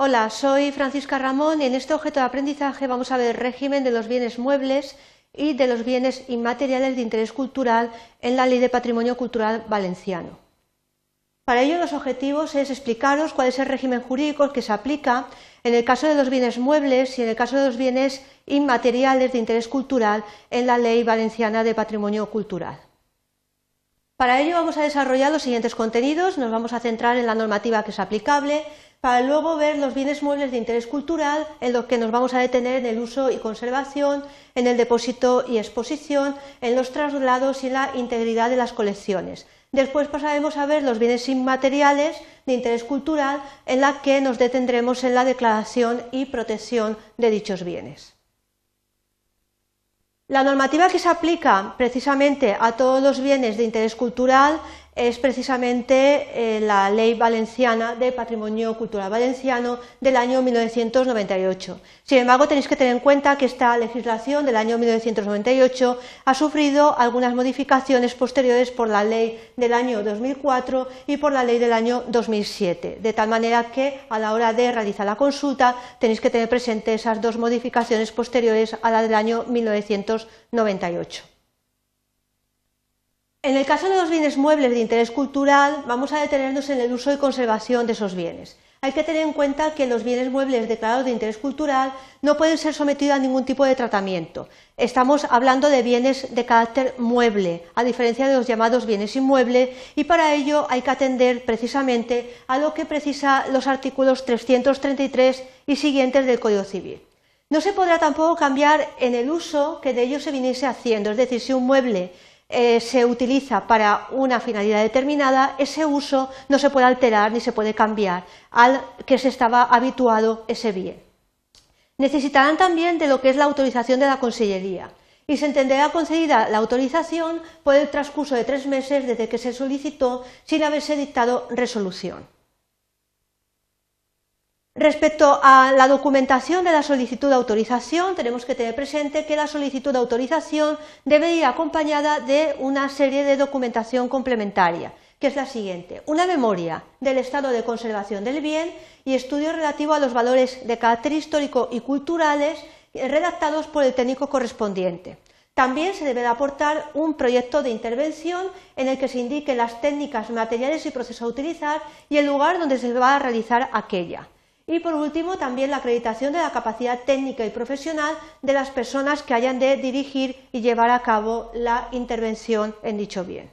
Hola, soy Francisca Ramón y en este objeto de aprendizaje vamos a ver el régimen de los bienes muebles y de los bienes inmateriales de interés cultural en la Ley de Patrimonio Cultural Valenciano. Para ello, los objetivos es explicaros cuál es el régimen jurídico que se aplica en el caso de los bienes muebles y en el caso de los bienes inmateriales de interés cultural en la Ley Valenciana de Patrimonio Cultural. Para ello vamos a desarrollar los siguientes contenidos. Nos vamos a centrar en la normativa que es aplicable, para luego ver los bienes muebles de interés cultural, en los que nos vamos a detener en el uso y conservación, en el depósito y exposición, en los traslados y en la integridad de las colecciones. Después pasaremos a ver los bienes inmateriales de interés cultural, en la que nos detendremos en la declaración y protección de dichos bienes. La normativa que se aplica precisamente a todos los bienes de interés cultural es precisamente eh, la Ley Valenciana de Patrimonio Cultural Valenciano del año 1998. Sin embargo, tenéis que tener en cuenta que esta legislación del año 1998 ha sufrido algunas modificaciones posteriores por la Ley del año 2004 y por la Ley del año 2007, de tal manera que a la hora de realizar la consulta tenéis que tener presente esas dos modificaciones posteriores a la del año 1998. En el caso de los bienes muebles de interés cultural, vamos a detenernos en el uso y conservación de esos bienes. Hay que tener en cuenta que los bienes muebles declarados de interés cultural no pueden ser sometidos a ningún tipo de tratamiento. Estamos hablando de bienes de carácter mueble, a diferencia de los llamados bienes inmuebles, y para ello hay que atender precisamente a lo que precisa los artículos 333 y siguientes del Código Civil. No se podrá tampoco cambiar en el uso que de ello se viniese haciendo, es decir, si un mueble eh, se utiliza para una finalidad determinada, ese uso no se puede alterar ni se puede cambiar al que se estaba habituado ese bien. Necesitarán también de lo que es la autorización de la Consellería y se entenderá concedida la autorización por el transcurso de tres meses desde que se solicitó sin haberse dictado resolución. Respecto a la documentación de la solicitud de autorización, tenemos que tener presente que la solicitud de autorización debe ir acompañada de una serie de documentación complementaria, que es la siguiente. Una memoria del estado de conservación del bien y estudio relativo a los valores de carácter histórico y culturales redactados por el técnico correspondiente. También se debe aportar un proyecto de intervención en el que se indiquen las técnicas, materiales y procesos a utilizar y el lugar donde se va a realizar aquella. Y por último, también la acreditación de la capacidad técnica y profesional de las personas que hayan de dirigir y llevar a cabo la intervención en dicho bien.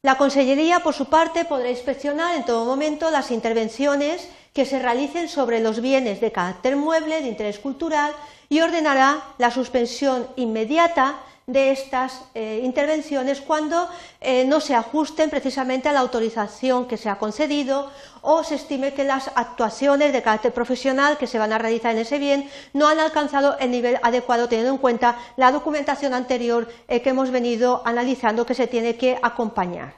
La Consellería, por su parte, podrá inspeccionar en todo momento las intervenciones que se realicen sobre los bienes de carácter mueble de interés cultural y ordenará la suspensión inmediata de estas eh, intervenciones cuando eh, no se ajusten precisamente a la autorización que se ha concedido o se estime que las actuaciones de carácter profesional que se van a realizar en ese bien no han alcanzado el nivel adecuado teniendo en cuenta la documentación anterior eh, que hemos venido analizando que se tiene que acompañar.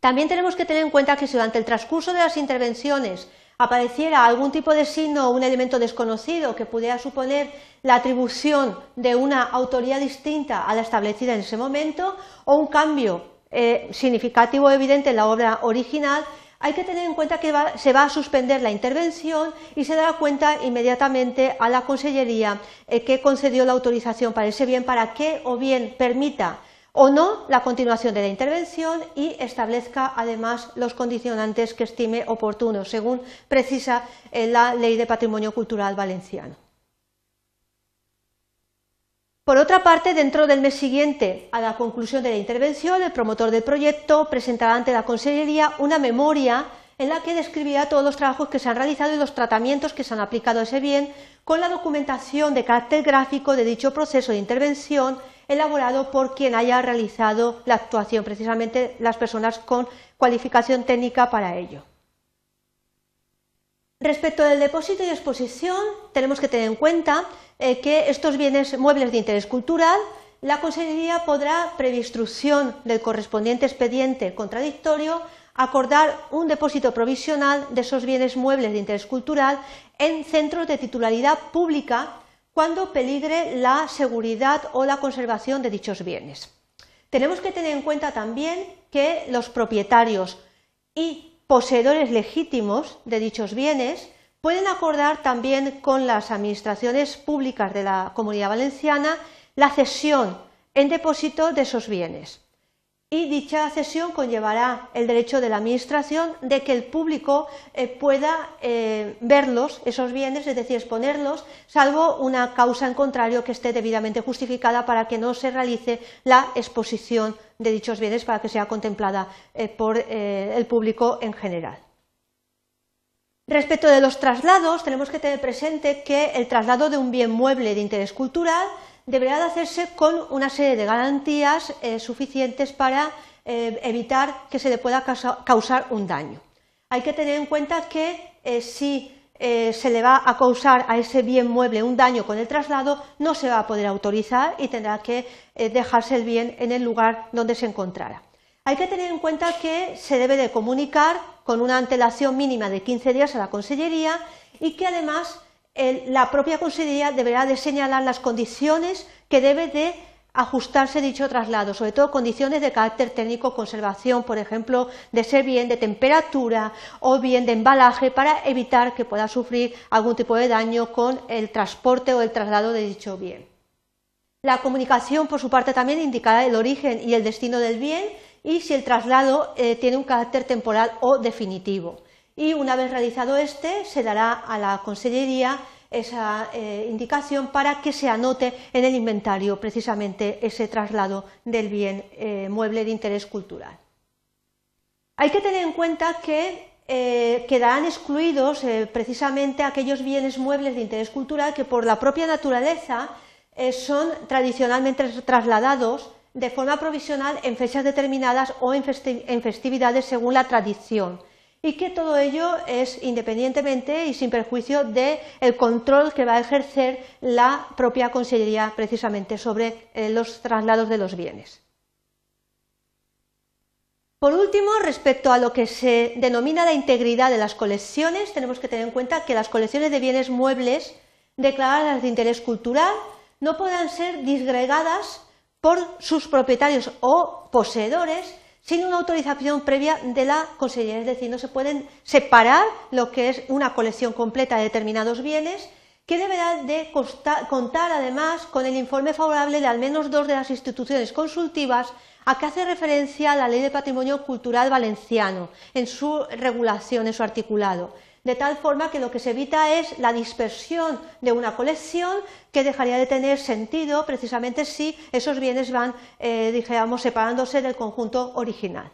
También tenemos que tener en cuenta que si durante el transcurso de las intervenciones apareciera algún tipo de signo o un elemento desconocido que pudiera suponer la atribución de una autoría distinta a la establecida en ese momento o un cambio eh, significativo evidente en la obra original, hay que tener en cuenta que se va a suspender la intervención y se dará cuenta inmediatamente a la Consellería eh, que concedió la autorización para ese bien para que o bien permita o no la continuación de la intervención y establezca además los condicionantes que estime oportunos, según precisa la Ley de Patrimonio Cultural Valenciano. Por otra parte, dentro del mes siguiente a la conclusión de la intervención, el promotor del proyecto presentará ante la Consellería una memoria en la que describirá todos los trabajos que se han realizado y los tratamientos que se han aplicado a ese bien, con la documentación de carácter gráfico de dicho proceso de intervención elaborado por quien haya realizado la actuación, precisamente las personas con cualificación técnica para ello. Respecto del depósito y exposición, tenemos que tener en cuenta eh, que estos bienes muebles de interés cultural, la Consejería podrá, previa instrucción del correspondiente expediente contradictorio, acordar un depósito provisional de esos bienes muebles de interés cultural en centros de titularidad pública cuando peligre la seguridad o la conservación de dichos bienes. Tenemos que tener en cuenta también que los propietarios y poseedores legítimos de dichos bienes pueden acordar también con las administraciones públicas de la Comunidad Valenciana la cesión en depósito de esos bienes y dicha cesión conllevará el derecho de la Administración de que el público eh, pueda eh, verlos, esos bienes, es decir, exponerlos, salvo una causa en contrario que esté debidamente justificada para que no se realice la exposición de dichos bienes para que sea contemplada eh, por el público en general. Respecto de los traslados, tenemos que tener presente que el traslado de un bien mueble de interés cultural deberá de hacerse con una serie de garantías eh, suficientes para eh, evitar que se le pueda causar un daño. Hay que tener en cuenta que eh, si se le va a causar a ese bien mueble un daño con el traslado, no se va a poder autorizar y tendrá que dejarse el bien en el lugar donde se encontrara. Hay que tener en cuenta que se debe de comunicar con una antelación mínima de 15 días a la Consellería y que además la propia Consejería deberá de señalar las condiciones que debe de ajustarse dicho traslado, sobre todo condiciones de carácter técnico, conservación, por ejemplo, de ser bien de temperatura o bien de embalaje para evitar que pueda sufrir algún tipo de daño con el transporte o el traslado de dicho bien. La comunicación, por su parte, también indicará el origen y el destino del bien y si el traslado eh, tiene un carácter temporal o definitivo y una vez realizado este se dará a la Consellería esa eh, indicación para que se anote en el inventario precisamente ese traslado del bien eh, mueble de interés cultural. Hay que tener en cuenta que eh, quedarán excluidos precisamente aquellos bienes muebles de interés cultural que por la propia naturaleza son tradicionalmente trasladados de forma provisional en fechas determinadas o en festividades según la tradición y que todo ello es independientemente y sin perjuicio del control que va a ejercer la propia Consellería precisamente sobre eh, los traslados de los bienes. Por último, respecto a lo que se denomina la integridad de las colecciones, tenemos que tener en cuenta que las colecciones de bienes muebles declaradas de interés cultural no podrán ser disgregadas por sus propietarios o poseedores sin una autorización previa de la Consellería, es decir, no se pueden separar lo que es una colección completa de determinados bienes que deberá de contar además con el informe favorable de al menos dos de las instituciones consultivas a que hace referencia la Ley de Patrimonio Cultural Valenciano en su regulación, en su articulado de tal forma que lo que se evita es la dispersión de una colección que dejaría de tener sentido precisamente si esos bienes van, eh, dijéramos, separándose del conjunto original.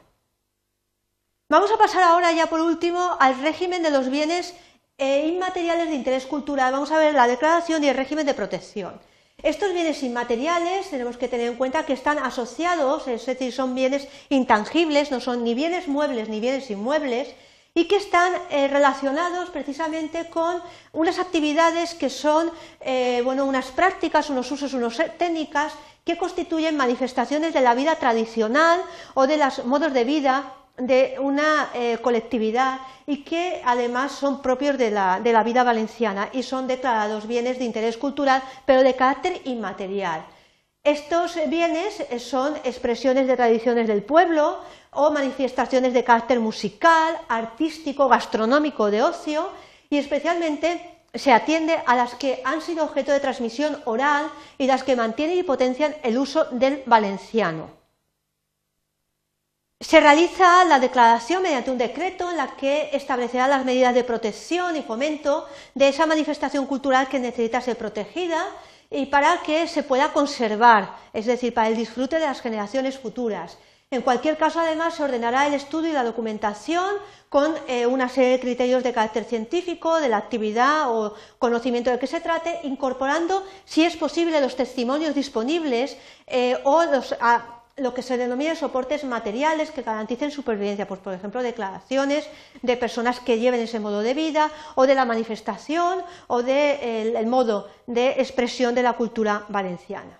Vamos a pasar ahora ya por último al régimen de los bienes eh, inmateriales de interés cultural. Vamos a ver la declaración y el régimen de protección. Estos bienes inmateriales tenemos que tener en cuenta que están asociados, es decir, son bienes intangibles, no son ni bienes muebles ni bienes inmuebles, y que están eh, relacionados precisamente con unas actividades que son eh, bueno, unas prácticas, unos usos, unas técnicas que constituyen manifestaciones de la vida tradicional o de los modos de vida de una eh, colectividad y que además son propios de la, de la vida valenciana y son declarados bienes de interés cultural pero de carácter inmaterial. Estos bienes son expresiones de tradiciones del pueblo, o manifestaciones de carácter musical, artístico, gastronómico, de ocio y especialmente se atiende a las que han sido objeto de transmisión oral y las que mantienen y potencian el uso del valenciano. Se realiza la declaración mediante un decreto en la que establecerá las medidas de protección y fomento de esa manifestación cultural que necesita ser protegida y para que se pueda conservar, es decir, para el disfrute de las generaciones futuras. En cualquier caso, además, se ordenará el estudio y la documentación con eh, una serie de criterios de carácter científico, de la actividad o conocimiento de que se trate, incorporando, si es posible, los testimonios disponibles eh, o lo que se denomina soportes materiales que garanticen supervivencia, pues, por ejemplo, declaraciones de personas que lleven ese modo de vida o de la manifestación o del modo de expresión de la cultura valenciana.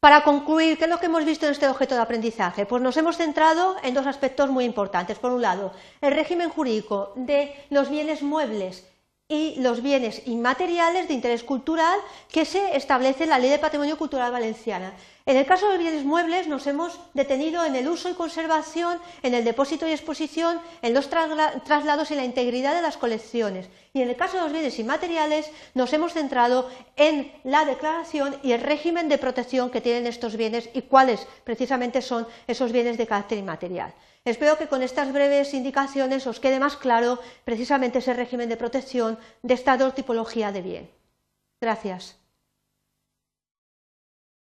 Para concluir, ¿qué es lo que hemos visto en este objeto de aprendizaje? Pues nos hemos centrado en dos aspectos muy importantes. Por un lado, el régimen jurídico de los bienes muebles y los bienes inmateriales de interés cultural que se establece en la Ley de Patrimonio Cultural Valenciana. En el caso de los bienes muebles nos hemos detenido en el uso y conservación, en el depósito y exposición, en los traslados y la integridad de las colecciones. Y en el caso de los bienes inmateriales nos hemos centrado en la declaración y el régimen de protección que tienen estos bienes y cuáles precisamente son esos bienes de carácter inmaterial. Espero que con estas breves indicaciones os quede más claro precisamente ese régimen de protección de esta tipología de bien. Gracias.